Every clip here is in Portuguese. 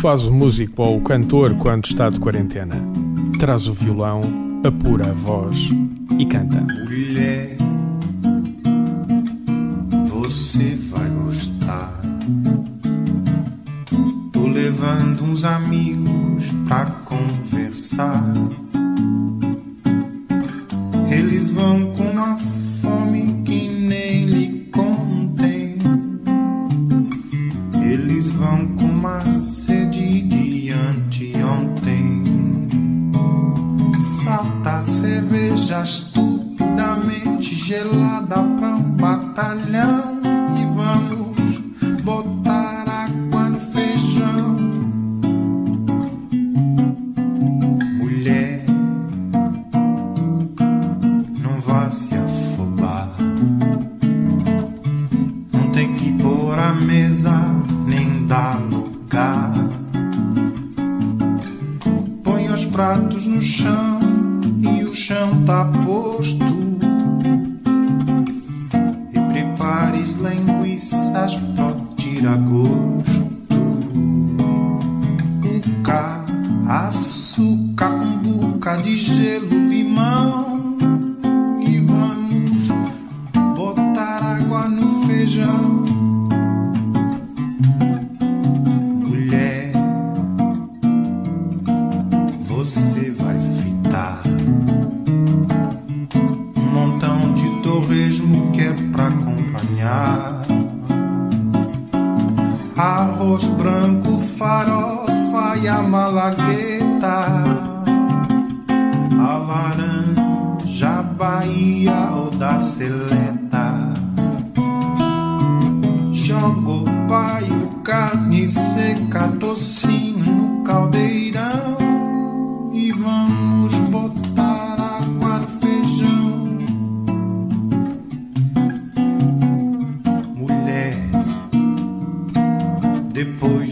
Faz o músico ou o cantor quando está de quarentena? Traz o violão, apura a voz e canta. Mulher, você vai gostar. Tô levando uns amigos pra açúcar com buca de gelo, limão. Depois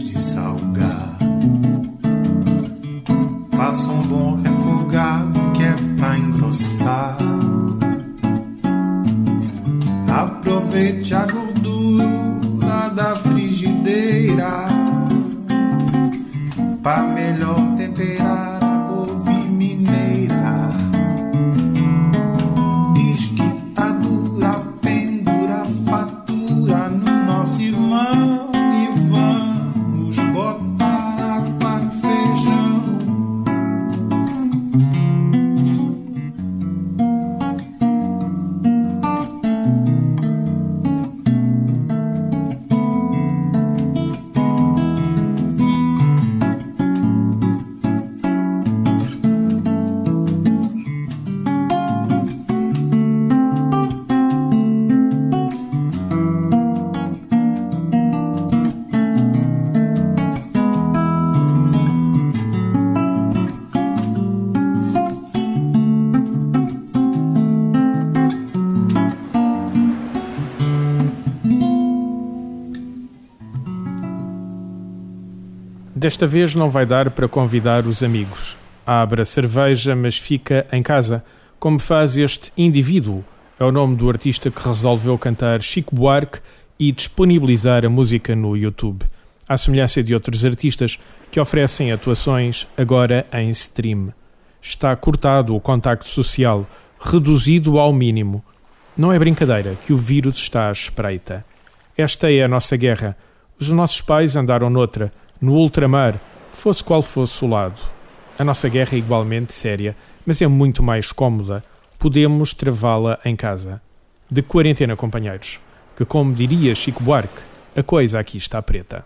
Desta vez não vai dar para convidar os amigos. Abra cerveja, mas fica em casa, como faz este indivíduo. É o nome do artista que resolveu cantar Chico Buarque e disponibilizar a música no YouTube. À semelhança de outros artistas que oferecem atuações agora em stream. Está cortado o contacto social, reduzido ao mínimo. Não é brincadeira que o vírus está à espreita. Esta é a nossa guerra. Os nossos pais andaram noutra, no ultramar, fosse qual fosse o lado. A nossa guerra é igualmente séria, mas é muito mais cómoda. Podemos travá-la em casa. De quarentena, companheiros, que, como diria Chico Buarque, a coisa aqui está preta.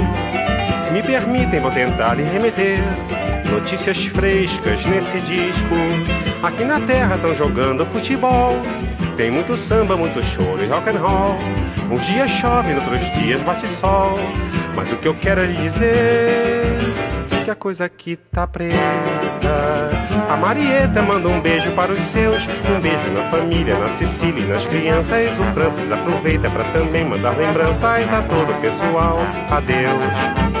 Me permitem, vou tentar lhe remeter notícias frescas nesse disco. Aqui na terra estão jogando futebol. Tem muito samba, muito choro e rock and roll. Uns dias chove, outros dias bate sol. Mas o que eu quero é lhe dizer que a coisa aqui tá preta. A Marieta manda um beijo para os seus, um beijo na família, na Sicília e nas crianças. O Francis aproveita para também mandar lembranças a todo o pessoal. Adeus.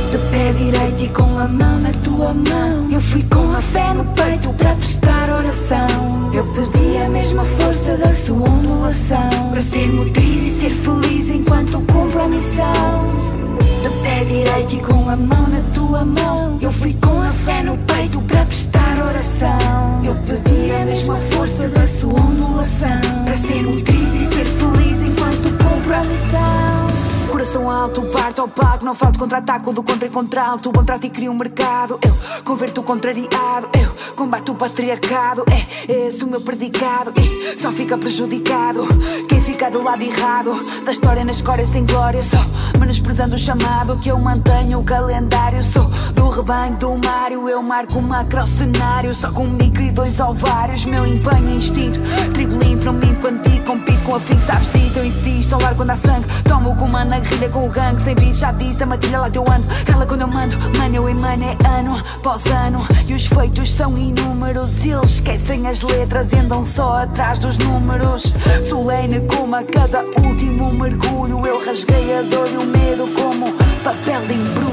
De pé direito e com a mão na tua mão. Eu fui com a fé no peito para prestar oração. Eu pedi a mesma força da sua ondulação. Para ser motriz e ser feliz enquanto cumpro a missão. De pé direito e com a mão na tua mão. Eu fui com a fé no peito cria um mercado. Eu converto o contrariado. Eu combato o patriarcado. É esse o meu predicado. E só fica prejudicado quem fica do lado errado. Da história na escória sem glória. Só menosprezando o chamado que eu mantenho o calendário. Sou do rebanho do Mário. Eu marco o macro cenário. Só com um micro e dois ovários. Meu empenho é instinto. Trigo limpo, não minto quando digo. Compito com a fim, sabes disso. Eu insisto. Ao largo quando há sangue. Tomo o comando na guerrilha com o gangue. Sem bicho, já disse. A matilha lá eu ando. Cala quando eu mando. Mano, eu emano é ano após ano. E os feitos são inúmeros. Eles esquecem as letras e andam só atrás dos números. Solene como a cada último mergulho. Eu rasguei a dor e o medo como papel de embrulho.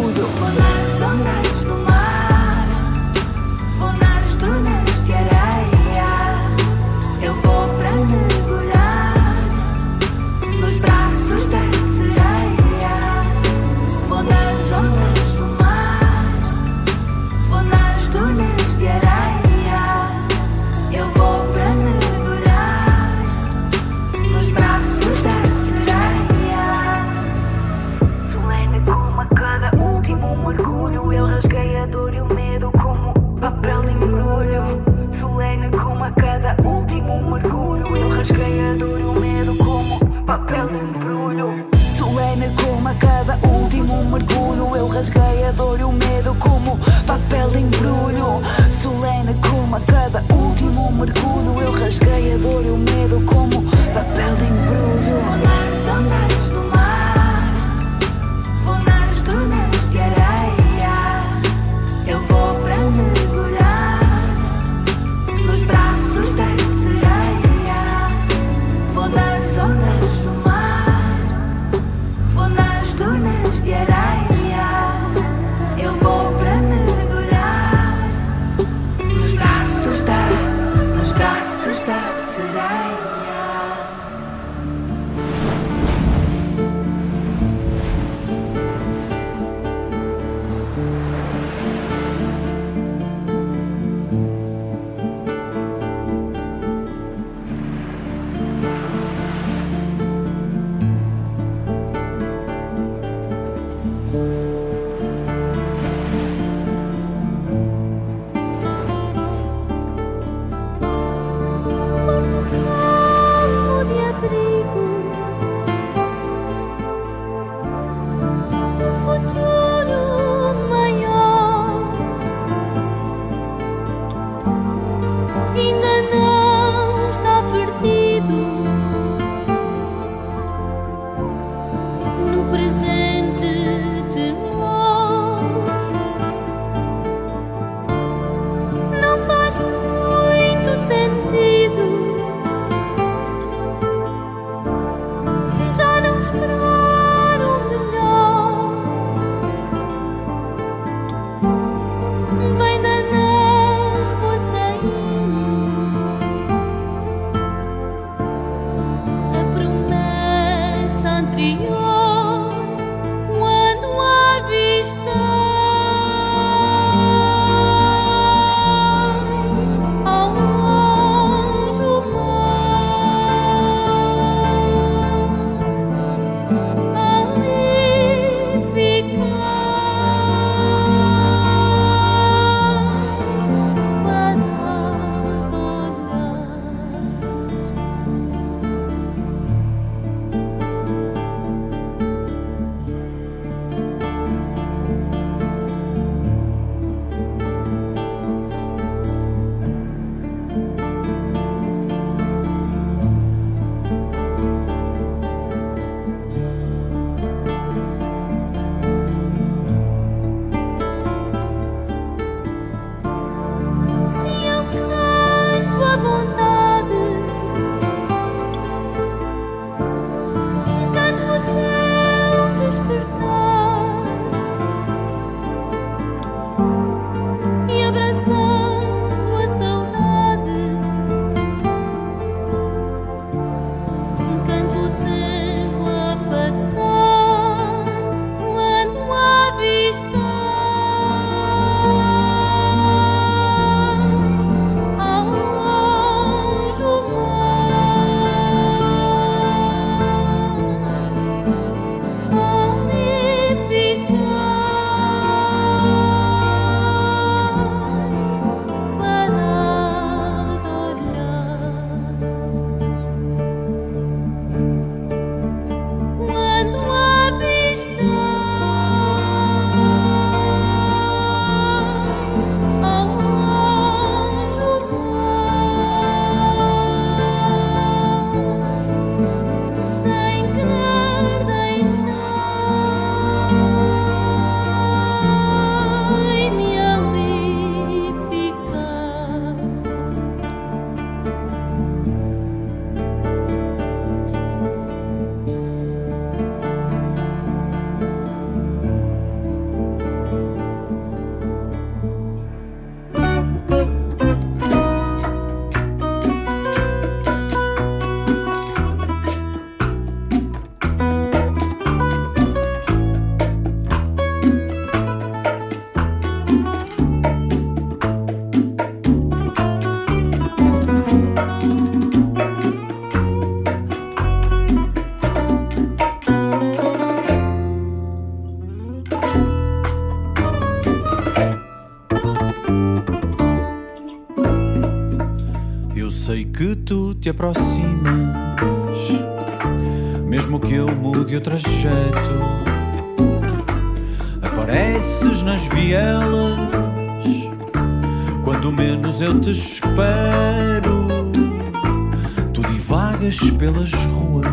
Que tu te aproximas, mesmo que eu mude o trajeto, apareces nas vielas quando menos eu te espero. Tu divagas pelas ruas,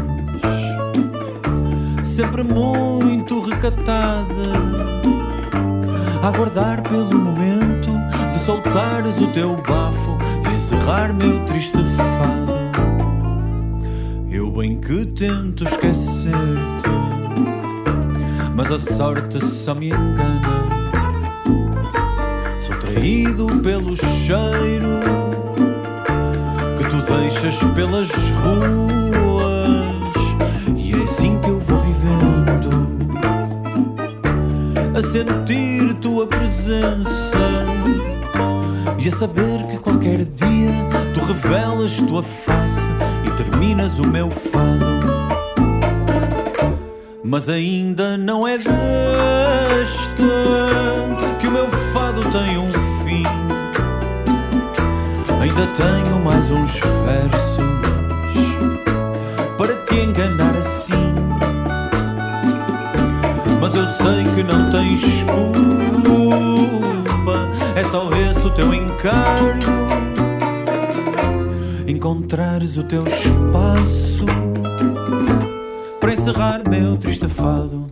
sempre muito recatada, a aguardar pelo momento de soltares o teu bafo encerrar meu triste fado. Eu bem que tento esquecer-te, mas a sorte só me engana. Sou traído pelo cheiro que tu deixas pelas ruas, e é assim que eu vou vivendo a sentir tua presença e a saber que qualquer dia tu revelas tua face e terminas o meu fado. Mas ainda não é desta que o meu fado tem um fim. Ainda tenho mais uns versos para te enganar assim. Mas eu sei que não tens culpa, é só esse o teu encargo. Encontrares o teu espaço para encerrar meu triste fado.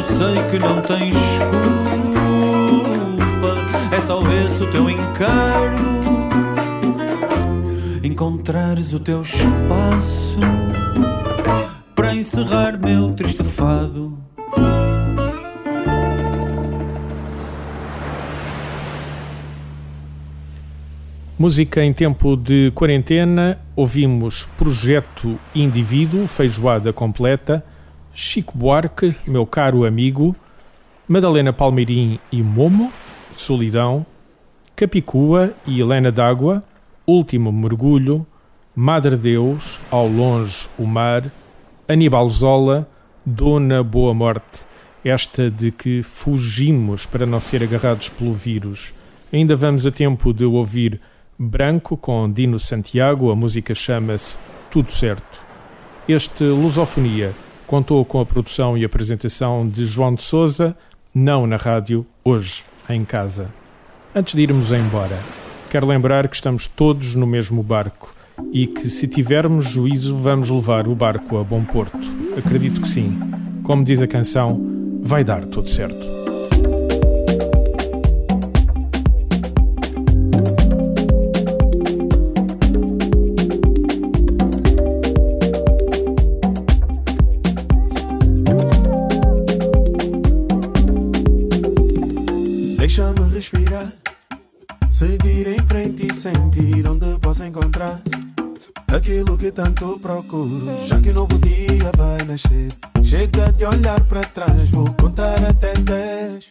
Eu sei que não tens culpa, é só esse o teu encargo. Encontrares o teu espaço para encerrar meu triste fado. Música em tempo de quarentena, ouvimos Projeto Indivíduo, Feijoada Completa, Chico Buarque, Meu Caro Amigo, Madalena Palmeirim e Momo, Solidão, Capicua e Helena d'Água, Último Mergulho, Madre Deus, Ao Longe o Mar, Aníbal Zola, Dona Boa Morte, esta de que fugimos para não ser agarrados pelo vírus. Ainda vamos a tempo de ouvir Branco com Dino Santiago, a música chama-se Tudo Certo. Este Lusofonia contou com a produção e apresentação de João de Souza, não na rádio, hoje em casa. Antes de irmos embora, quero lembrar que estamos todos no mesmo barco e que, se tivermos juízo, vamos levar o barco a bom porto. Acredito que sim. Como diz a canção, vai dar tudo certo. Tanto procuro. Já que um novo dia vai nascer, chega de olhar para trás, vou contar até 10.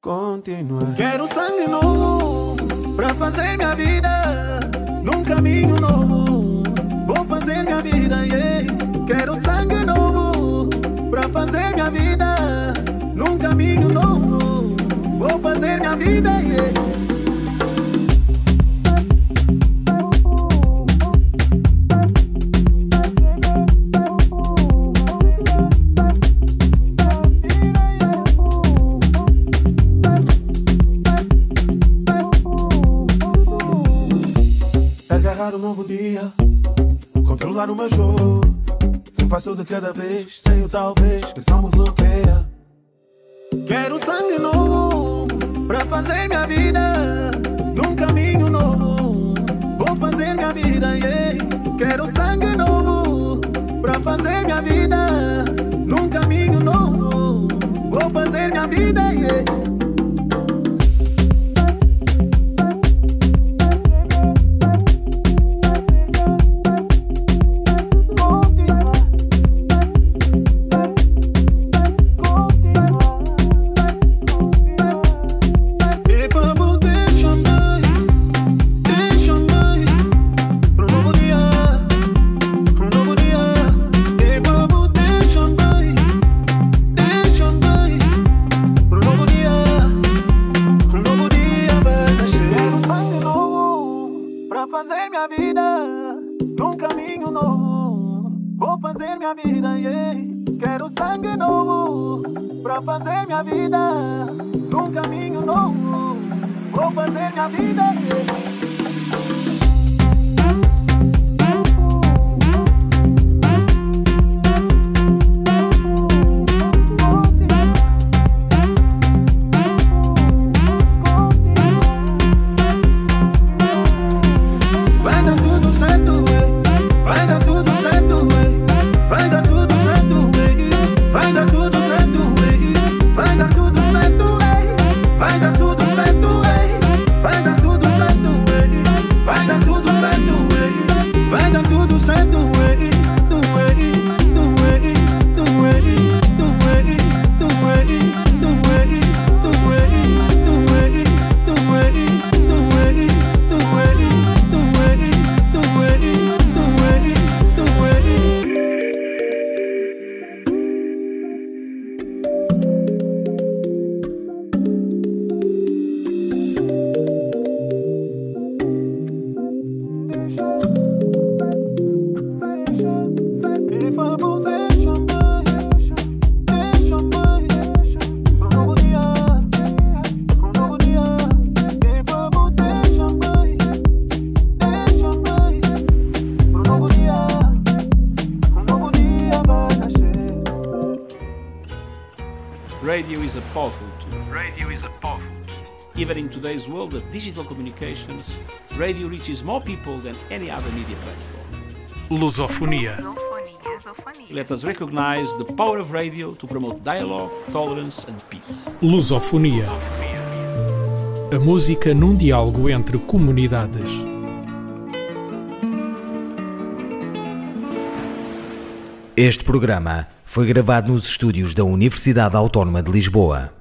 Continuar. Quero sangue novo para fazer minha vida num caminho novo. Vou fazer minha vida, yeah. Quero sangue novo para fazer minha vida num caminho novo. Vou fazer minha vida, yeah. Cada vez, sem o talvez, que me bloqueia. Quero sangue novo pra fazer minha vida num caminho novo. Vou fazer minha vida, yeah. Quero sangue novo pra fazer minha vida num caminho novo. Vou fazer minha vida, yeah. Radio is a powerful Even in today's world of digital communications, radio reaches more people than any other media platform. Lusofonia. Let us recognize the power of radio to promote dialogue, tolerance, and peace. Lusofonia. A música num diálogo entre comunidades. Este programa foi gravado nos estúdios da Universidade Autónoma de Lisboa.